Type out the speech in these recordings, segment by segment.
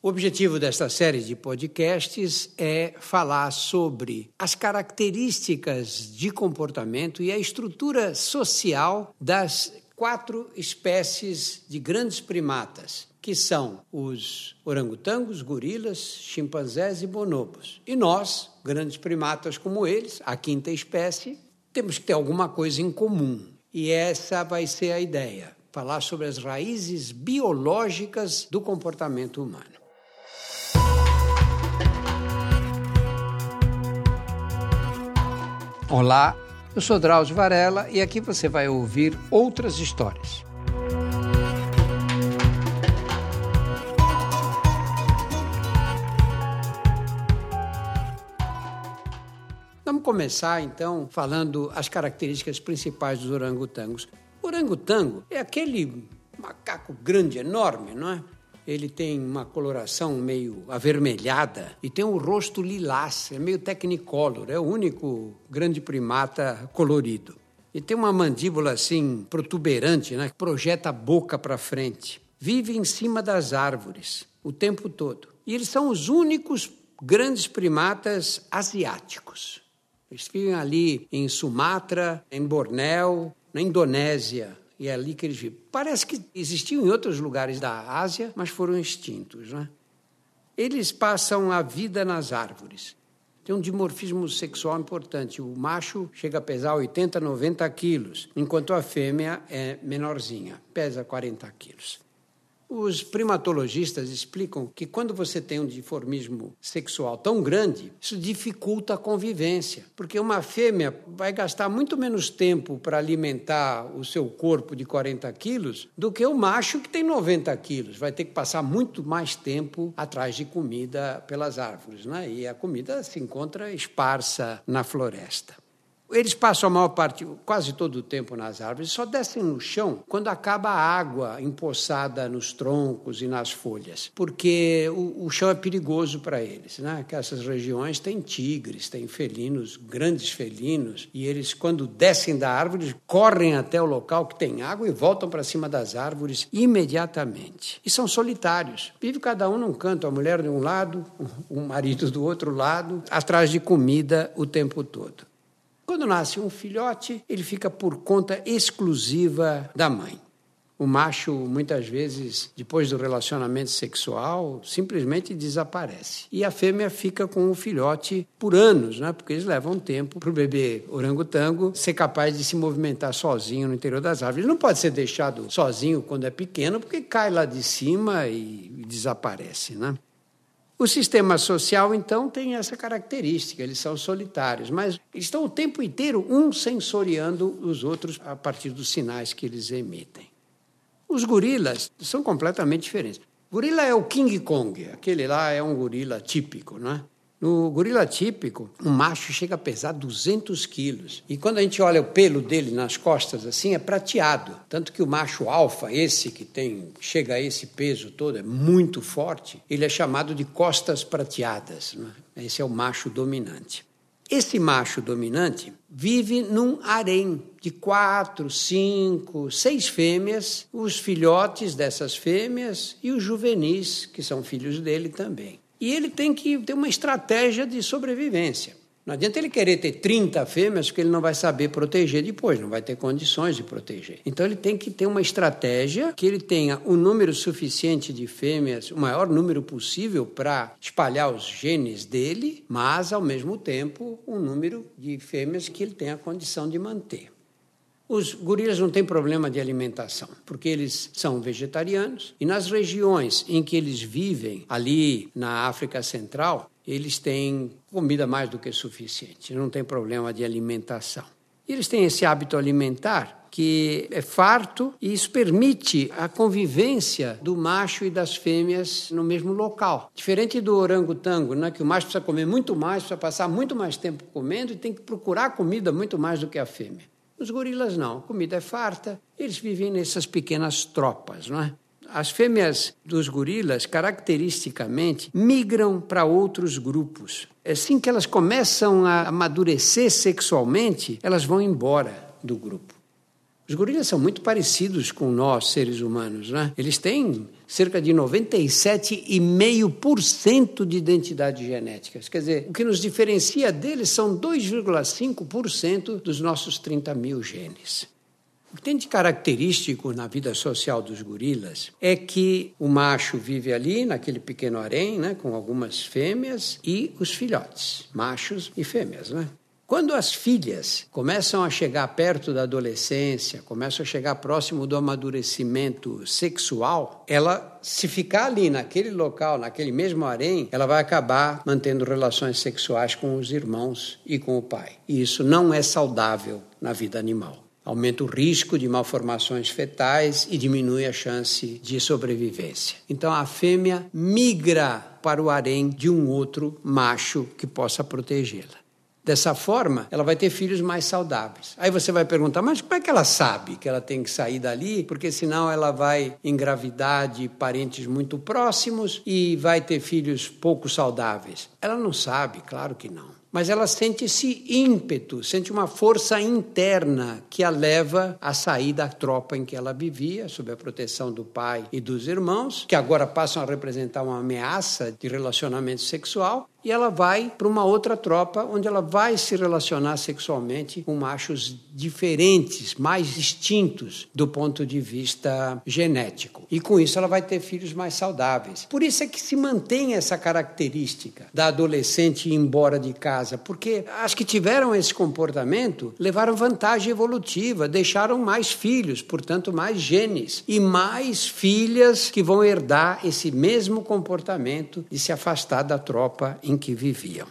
O objetivo desta série de podcasts é falar sobre as características de comportamento e a estrutura social das quatro espécies de grandes primatas, que são os orangotangos, gorilas, chimpanzés e bonobos. E nós, grandes primatas como eles, a quinta espécie, temos que ter alguma coisa em comum. E essa vai ser a ideia: falar sobre as raízes biológicas do comportamento humano. Olá, eu sou Drauzio Varela e aqui você vai ouvir outras histórias. Vamos começar então falando as características principais dos orangotangos. O orangotango é aquele macaco grande, enorme, não é? Ele tem uma coloração meio avermelhada e tem um rosto lilás, é meio technicolor, é o único grande primata colorido. E tem uma mandíbula assim protuberante, né, que projeta a boca para frente. Vive em cima das árvores o tempo todo. E eles são os únicos grandes primatas asiáticos. Eles vivem ali em Sumatra, em Bornéu, na Indonésia, e é ali que eles vivem. Parece que existiam em outros lugares da Ásia, mas foram extintos. Né? Eles passam a vida nas árvores. Tem um dimorfismo sexual importante. O macho chega a pesar 80, 90 quilos, enquanto a fêmea é menorzinha, pesa 40 quilos. Os primatologistas explicam que quando você tem um dimorfismo sexual tão grande, isso dificulta a convivência, porque uma fêmea vai gastar muito menos tempo para alimentar o seu corpo de 40 quilos do que o macho que tem 90 quilos. Vai ter que passar muito mais tempo atrás de comida pelas árvores, né? e a comida se encontra esparsa na floresta. Eles passam a maior parte, quase todo o tempo nas árvores, só descem no chão quando acaba a água empoçada nos troncos e nas folhas, porque o, o chão é perigoso para eles. Né? Que essas regiões têm tigres, têm felinos, grandes felinos, e eles, quando descem da árvore, correm até o local que tem água e voltam para cima das árvores imediatamente. E são solitários. Vive cada um num canto, a mulher de um lado, o marido do outro lado, atrás de comida o tempo todo. Quando nasce um filhote, ele fica por conta exclusiva da mãe. O macho, muitas vezes, depois do relacionamento sexual, simplesmente desaparece. E a fêmea fica com o filhote por anos, né? porque eles levam tempo para o bebê orangotango ser capaz de se movimentar sozinho no interior das árvores. Ele não pode ser deixado sozinho quando é pequeno, porque cai lá de cima e, desaparece. Né? O sistema social, então, tem essa característica, eles são solitários, mas estão o tempo inteiro um sensoriando os outros a partir dos sinais que eles emitem. Os gorilas são completamente diferentes. Gorila é o King Kong, aquele lá é um gorila típico, não é? No gorila típico, um macho chega a pesar 200 quilos. E quando a gente olha o pelo dele nas costas assim, é prateado. Tanto que o macho alfa, esse que tem chega a esse peso todo, é muito forte, ele é chamado de costas prateadas. Né? Esse é o macho dominante. Esse macho dominante vive num harém de quatro, cinco, seis fêmeas, os filhotes dessas fêmeas e os juvenis, que são filhos dele também. E ele tem que ter uma estratégia de sobrevivência. Não adianta ele querer ter 30 fêmeas, porque ele não vai saber proteger depois, não vai ter condições de proteger. Então ele tem que ter uma estratégia que ele tenha um número suficiente de fêmeas, o maior número possível para espalhar os genes dele, mas ao mesmo tempo um número de fêmeas que ele tenha condição de manter. Os gorilas não têm problema de alimentação, porque eles são vegetarianos e nas regiões em que eles vivem, ali na África Central, eles têm comida mais do que suficiente, não tem problema de alimentação. Eles têm esse hábito alimentar que é farto e isso permite a convivência do macho e das fêmeas no mesmo local. Diferente do orangotango, né, que o macho precisa comer muito mais, precisa passar muito mais tempo comendo e tem que procurar comida muito mais do que a fêmea. Os gorilas não, a comida é farta, eles vivem nessas pequenas tropas, não é? As fêmeas dos gorilas, caracteristicamente, migram para outros grupos. Assim que elas começam a amadurecer sexualmente, elas vão embora do grupo. Os gorilas são muito parecidos com nós, seres humanos, né? Eles têm cerca de 97,5% de identidade genética. Quer dizer, o que nos diferencia deles são 2,5% dos nossos 30 mil genes. O que tem de característico na vida social dos gorilas é que o macho vive ali, naquele pequeno harém, né, com algumas fêmeas, e os filhotes, machos e fêmeas. Né? Quando as filhas começam a chegar perto da adolescência, começam a chegar próximo do amadurecimento sexual, ela, se ficar ali naquele local, naquele mesmo harém, ela vai acabar mantendo relações sexuais com os irmãos e com o pai. E isso não é saudável na vida animal. Aumenta o risco de malformações fetais e diminui a chance de sobrevivência. Então a fêmea migra para o harém de um outro macho que possa protegê-la. Dessa forma, ela vai ter filhos mais saudáveis. Aí você vai perguntar, mas como é que ela sabe que ela tem que sair dali? Porque senão ela vai engravidar de parentes muito próximos e vai ter filhos pouco saudáveis. Ela não sabe, claro que não mas ela sente esse ímpeto, sente uma força interna que a leva a sair da tropa em que ela vivia, sob a proteção do pai e dos irmãos, que agora passam a representar uma ameaça de relacionamento sexual, e ela vai para uma outra tropa onde ela vai se relacionar sexualmente com machos diferentes, mais distintos do ponto de vista genético. E com isso ela vai ter filhos mais saudáveis. Por isso é que se mantém essa característica da adolescente ir embora de casa, porque as que tiveram esse comportamento levaram vantagem evolutiva, deixaram mais filhos, portanto mais genes e mais filhas que vão herdar esse mesmo comportamento de se afastar da tropa em que viviam.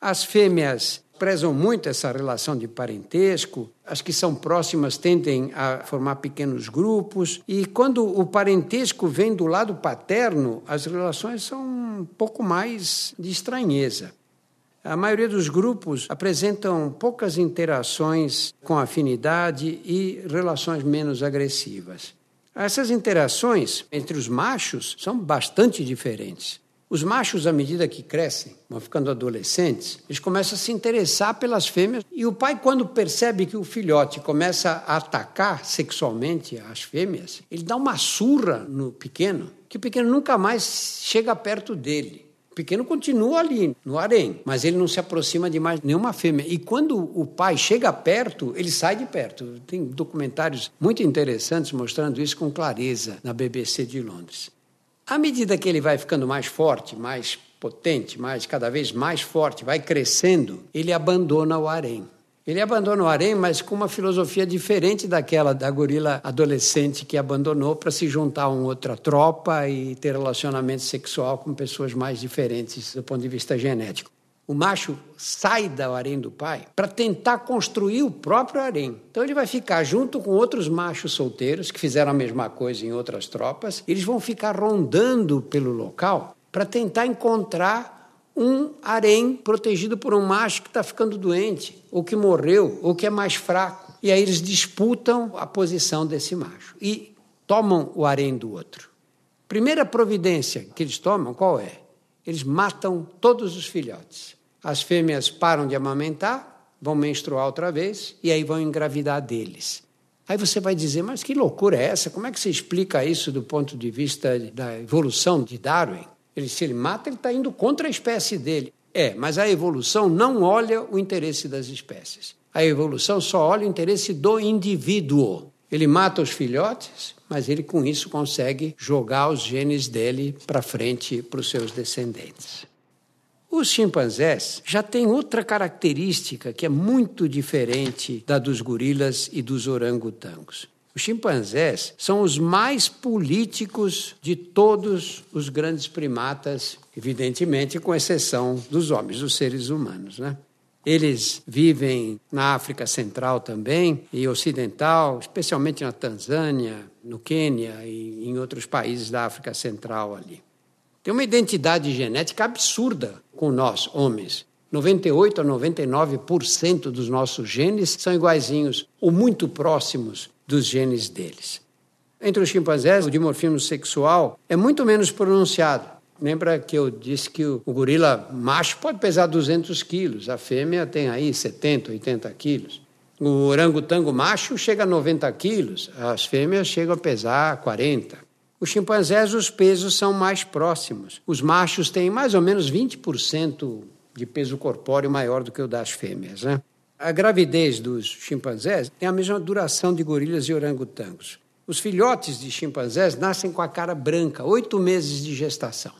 As fêmeas prezam muito essa relação de parentesco, as que são próximas tendem a formar pequenos grupos, e quando o parentesco vem do lado paterno, as relações são um pouco mais de estranheza. A maioria dos grupos apresentam poucas interações com afinidade e relações menos agressivas. Essas interações entre os machos são bastante diferentes. Os machos, à medida que crescem, vão ficando adolescentes, eles começam a se interessar pelas fêmeas. E o pai, quando percebe que o filhote começa a atacar sexualmente as fêmeas, ele dá uma surra no pequeno, que o pequeno nunca mais chega perto dele. O pequeno continua ali, no harém, mas ele não se aproxima de mais nenhuma fêmea. E quando o pai chega perto, ele sai de perto. Tem documentários muito interessantes mostrando isso com clareza na BBC de Londres. À medida que ele vai ficando mais forte, mais potente, mais cada vez mais forte, vai crescendo, ele abandona o harém. Ele abandona o harém, mas com uma filosofia diferente daquela da gorila adolescente que abandonou para se juntar a uma outra tropa e ter relacionamento sexual com pessoas mais diferentes do ponto de vista genético o macho sai do harém do pai para tentar construir o próprio harém. Então ele vai ficar junto com outros machos solteiros que fizeram a mesma coisa em outras tropas. Eles vão ficar rondando pelo local para tentar encontrar um harém protegido por um macho que está ficando doente, ou que morreu, ou que é mais fraco. E aí eles disputam a posição desse macho e tomam o harém do outro. Primeira providência que eles tomam, qual é? Eles matam todos os filhotes. As fêmeas param de amamentar, vão menstruar outra vez e aí vão engravidar deles. Aí você vai dizer, mas que loucura é essa? Como é que você explica isso do ponto de vista da evolução de Darwin? Ele, se ele mata, ele está indo contra a espécie dele. É, mas a evolução não olha o interesse das espécies. A evolução só olha o interesse do indivíduo. Ele mata os filhotes, mas ele com isso consegue jogar os genes dele para frente para os seus descendentes. Os chimpanzés já têm outra característica que é muito diferente da dos gorilas e dos orangotangos. Os chimpanzés são os mais políticos de todos os grandes primatas, evidentemente, com exceção dos homens, dos seres humanos. Né? Eles vivem na África Central também e Ocidental, especialmente na Tanzânia, no Quênia e em outros países da África Central ali. Tem uma identidade genética absurda com nós, homens. 98 a 99% dos nossos genes são iguaizinhos ou muito próximos dos genes deles. Entre os chimpanzés, o dimorfismo sexual é muito menos pronunciado. Lembra que eu disse que o, gorila macho pode pesar 200 quilos, a fêmea tem aí 70, 80 quilos. O orangotango macho chega a 90 quilos, as fêmeas chegam a pesar 40. Os chimpanzés, os pesos são mais próximos. Os machos têm mais ou menos 20% de peso corpóreo maior do que o das fêmeas. Né? A gravidez dos chimpanzés tem a mesma duração de gorilas e orangotangos. Os filhotes de chimpanzés nascem com a cara branca, oito meses de gestação.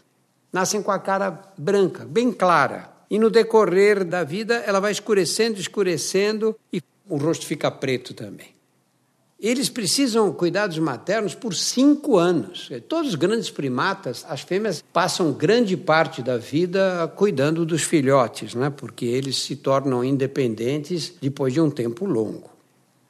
Nascem com a cara branca, bem clara. E no decorrer da vida, ela vai escurecendo, escurecendo e o rosto fica preto também. Eles precisam cuidados maternos por cinco anos. Todos os grandes primatas, as fêmeas passam grande parte da vida cuidando dos filhotes, né? porque eles se tornam independentes depois de um tempo longo.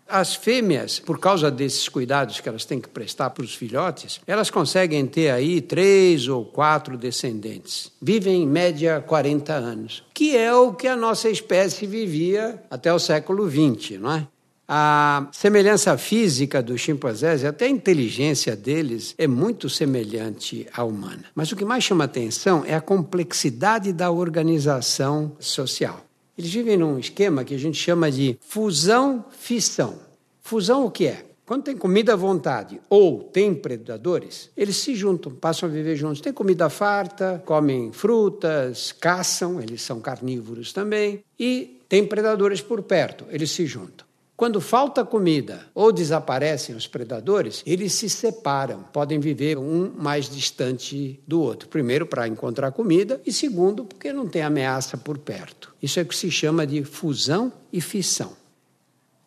As fêmeas, por causa desses cuidados que elas têm que prestar para os filhotes, elas conseguem ter aí três ou quatro descendentes. Vivem em média 40 anos, que é o que a nossa espécie vivia até o século XX, não é? A semelhança física dos chimpanzés e até a inteligência deles é muito semelhante à humana. Mas o que mais chama atenção é a complexidade da organização social. Eles vivem num esquema que a gente chama de fusão-fissão. Fusão o que é? Quando tem comida à vontade ou tem predadores, eles se juntam, passam a viver juntos. Tem comida farta, comem frutas, caçam, eles são carnívoros também, e tem predadores por perto, eles se juntam. Quando falta comida ou desaparecem os predadores, eles se separam, podem viver um mais distante do outro. Primeiro, para encontrar comida, e segundo, porque não tem ameaça por perto. Isso é o que se chama de fusão e fissão.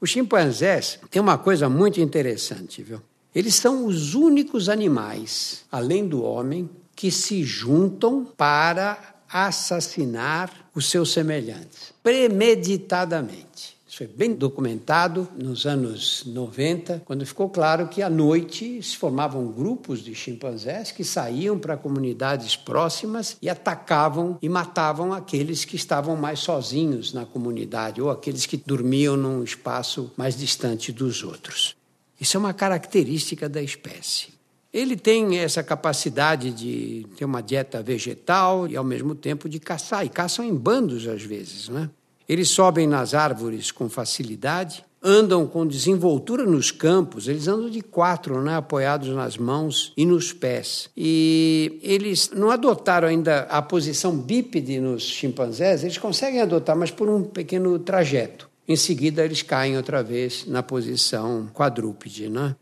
Os chimpanzés têm uma coisa muito interessante, viu? Eles são os únicos animais, além do homem, que se juntam para assassinar os seus semelhantes, premeditadamente. Isso foi bem documentado nos anos 90, quando ficou claro que à noite se formavam grupos de chimpanzés que saíam para comunidades próximas e atacavam e matavam aqueles que estavam mais sozinhos na comunidade ou aqueles que dormiam num espaço mais distante dos outros. Isso é uma característica da espécie. Ele tem essa capacidade de ter uma dieta vegetal e, ao mesmo tempo, de caçar. E caçam em bandos, às vezes, né? Eles sobem nas árvores com facilidade, andam com desenvoltura nos campos, eles andam de quatro, né, apoiados nas mãos e nos pés. E eles não adotaram ainda a posição bípede nos chimpanzés, eles conseguem adotar, mas por um pequeno trajeto. Em seguida, eles caem outra vez na posição quadrúpede. Né?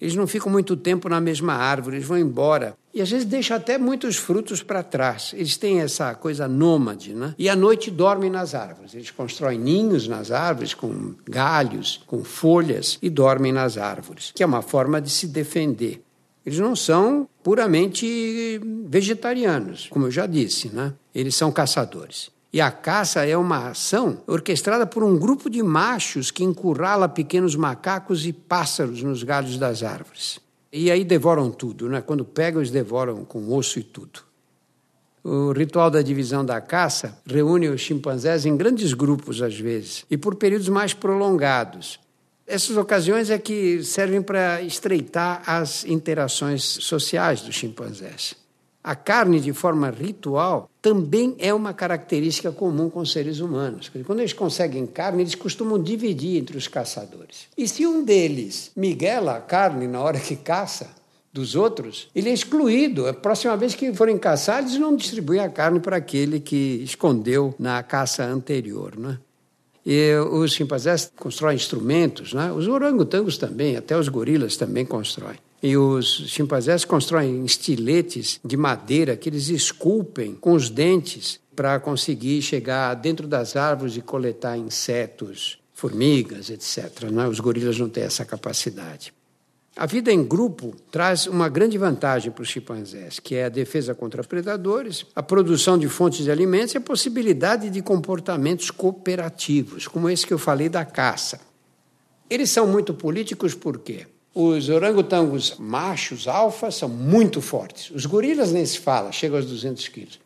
Eles não ficam muito tempo na mesma árvore, eles vão embora. E às vezes deixam até muitos frutos para trás. Eles têm essa coisa nômade, né? E à noite dormem nas árvores. Eles constroem ninhos nas árvores com galhos, com folhas e dormem nas árvores, que é uma forma de se defender. Eles não são puramente vegetarianos, como eu já disse, né? Eles são caçadores. E a caça é uma ação orquestrada por um grupo de machos que encurrala pequenos macacos e pássaros nos galhos das árvores. E aí devoram tudo, né? Quando pegam, eles devoram com osso e tudo. O ritual da divisão da caça reúne os chimpanzés em grandes grupos, às vezes, e por períodos mais prolongados. Essas ocasiões é que servem para estreitar as interações sociais dos chimpanzés. A carne, de forma ritual, também é uma característica comum com os seres humanos. Quando eles conseguem carne, eles costumam dividir entre os caçadores. E se um deles miguela a carne na hora que caça dos outros, ele é excluído. A próxima vez que forem caçar, eles não distribuem a carne para aquele que escondeu na caça anterior. Né? E os chimpanzés constroem instrumentos, né? os orangotangos também, até os gorilas também constroem. E os chimpanzés constroem estiletes de madeira que eles esculpem com os dentes para conseguir chegar dentro das árvores e coletar insetos, formigas, etc. Não é? Os gorilas não têm essa capacidade. A vida em grupo traz uma grande vantagem para os chimpanzés, que é a defesa contra predadores, a produção de fontes de alimentos e a possibilidade de comportamentos cooperativos, como esse que eu falei da caça. Eles são muito políticos por quê? Os orangotangos machos, alfa, são muito fortes. Os gorilas nem se fala, chegam aos 200 quilos.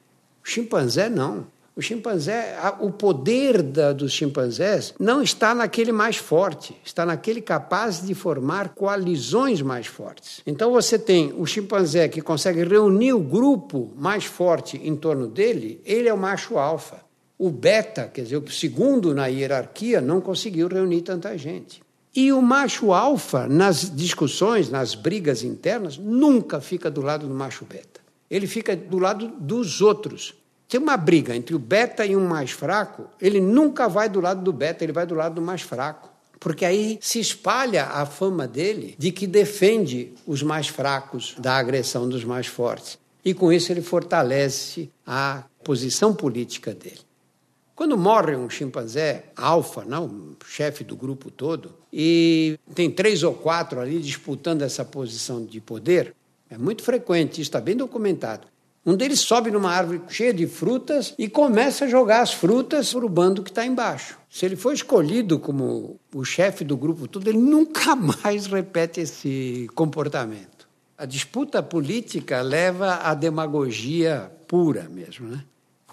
O chimpanzé não. O chimpanzé, o poder da, dos chimpanzés não está naquele mais forte, está naquele capaz de formar coalizões mais fortes. Então você tem o chimpanzé que consegue reunir o grupo mais forte em torno dele, ele é o macho alfa. O beta, quer dizer, o segundo na hierarquia, não conseguiu reunir tanta gente. E o macho alfa, nas discussões, nas brigas internas, nunca fica do lado do macho beta. Ele fica do lado dos outros. Tem uma briga entre o beta e um mais fraco, ele nunca vai do lado do beta, ele vai do lado do mais fraco. Porque aí se espalha a fama dele de que defende os mais fracos da agressão dos mais fortes. E com isso ele fortalece a posição política dele. Quando morre um chimpanzé alfa, não, chefe do grupo todo, e tem três ou quatro ali disputando essa posição de poder, é muito frequente, isso está bem documentado. Um deles sobe numa árvore cheia de frutas e começa a jogar as frutas para o bando que está embaixo. Se ele for escolhido como o chefe do grupo todo, ele nunca mais repete esse comportamento. A disputa política leva à demagogia pura mesmo, né?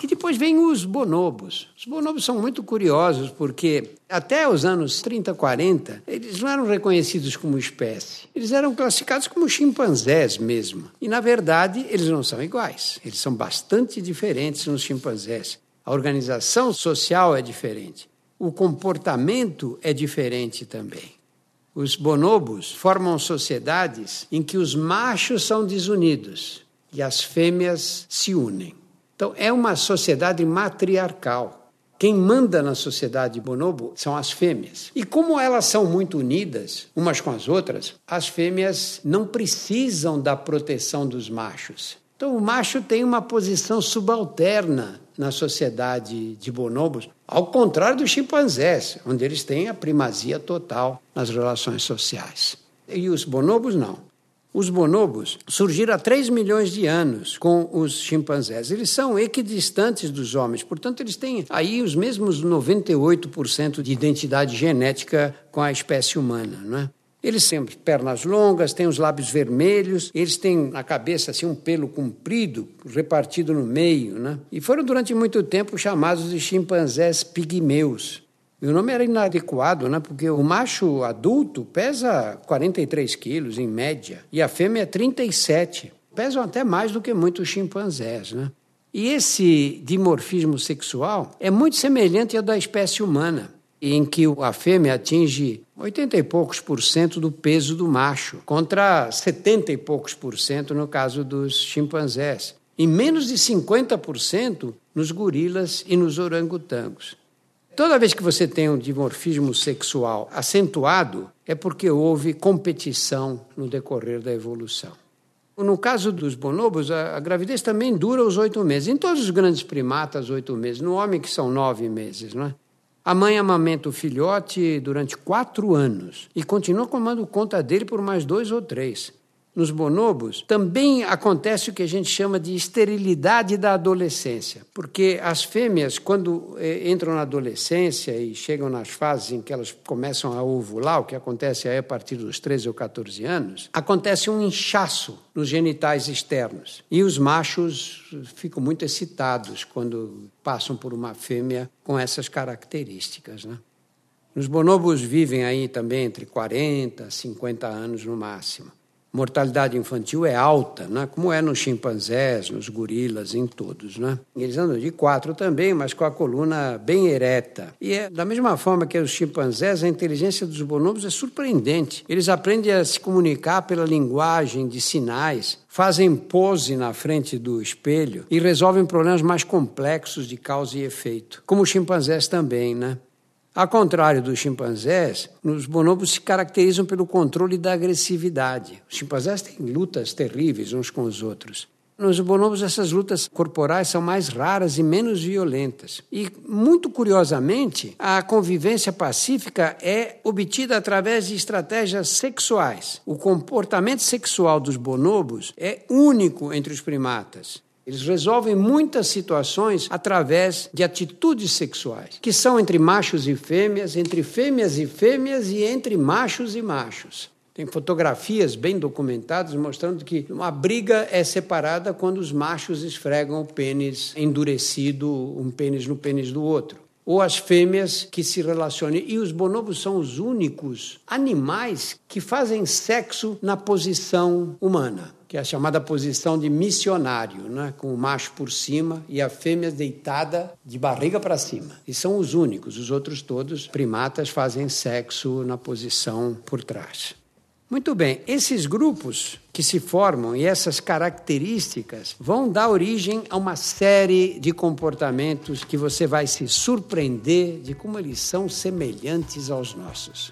E depois vem os bonobos. Os bonobos são muito curiosos porque até os anos 30, 40, eles não eram reconhecidos como espécie. Eles eram classificados como chimpanzés mesmo. E na verdade, eles não são iguais. Eles são bastante diferentes nos chimpanzés. A organização social é diferente. O comportamento é diferente também. Os bonobos formam sociedades em que os machos são desunidos e as fêmeas se unem. Então, é uma sociedade matriarcal. Quem manda na sociedade bonobo são as fêmeas. E como elas são muito unidas umas com as outras, as fêmeas não precisam da proteção dos machos. Então, o macho tem uma posição subalterna na sociedade de bonobos, ao contrário dos chimpanzés, onde eles têm a primazia total nas relações sociais. E os bonobos não. Os bonobos surgiram há 3 milhões de anos com os chimpanzés. Eles são equidistantes dos homens, portanto, eles têm aí os mesmos 98% de identidade genética com a espécie humana, não é? Eles têm pernas longas, têm os lábios vermelhos, eles têm na cabeça assim um pelo comprido, repartido no meio, né? E foram durante muito tempo chamados de chimpanzés pigmeus. E o nome era inadequado, né? porque o macho adulto pesa 43 quilos, em média, e a fêmea 37. Pesam até mais do que muitos chimpanzés. Né? E esse dimorfismo sexual é muito semelhante ao da espécie humana, em que a fêmea atinge 80 e poucos por cento do peso do macho, contra 70 e poucos por cento no caso dos chimpanzés, e menos de 50% nos gorilas e nos orangotangos. Toda vez que você tem um dimorfismo sexual acentuado, é porque houve competição no decorrer da evolução. No caso dos bonobos, a, gravidez também dura os oito meses. Em todos os grandes primatas, oito meses. No homem, que são nove meses, não é? A mãe amamenta o filhote durante quatro anos e continua tomando conta dele por mais dois ou três nos bonobos, também acontece o que a gente chama de esterilidade da adolescência, porque as fêmeas, quando eh, entram na adolescência e chegam nas fases em que elas começam a ovular, o que acontece aí a partir dos 13 ou 14 anos, acontece um inchaço nos genitais externos. E os machos ficam muito excitados quando passam por uma fêmea com essas características. Né? Os bonobos vivem aí também entre 40 e 50 anos no máximo mortalidade infantil é alta, né? como é nos chimpanzés, nos gorilas, em todos. Né? Eles andam de quatro também, mas com a coluna bem ereta. E é da mesma forma que os chimpanzés, a inteligência dos bonobos é surpreendente. Eles aprendem a se comunicar pela linguagem de sinais, fazem pose na frente do espelho e resolvem problemas mais complexos de causa e efeito, como os chimpanzés também, né? Ao contrário dos chimpanzés, os bonobos se caracterizam pelo controle da agressividade. Os chimpanzés têm lutas terríveis uns com os outros. Nos bonobos, essas lutas corporais são mais raras e menos violentas. E, muito curiosamente, a convivência pacífica é obtida através de estratégias sexuais. O comportamento sexual dos bonobos é único entre os primatas. Eles resolvem muitas situações através de atitudes sexuais, que são entre machos e fêmeas, entre fêmeas e fêmeas e entre machos e machos. Tem fotografias bem documentadas mostrando que uma briga é separada quando os machos esfregam o pênis endurecido, um pênis no pênis do outro. Ou as fêmeas que se relacionam. E os bonobos são os únicos animais que fazem sexo na posição humana que é a chamada posição de missionário, né? com o macho por cima e a fêmea deitada de barriga para cima. E são os únicos, os outros todos primatas fazem sexo na posição por trás. Muito bem, esses grupos que se formam e essas características vão dar origem a uma série de comportamentos que você vai se surpreender de como eles são semelhantes aos nossos.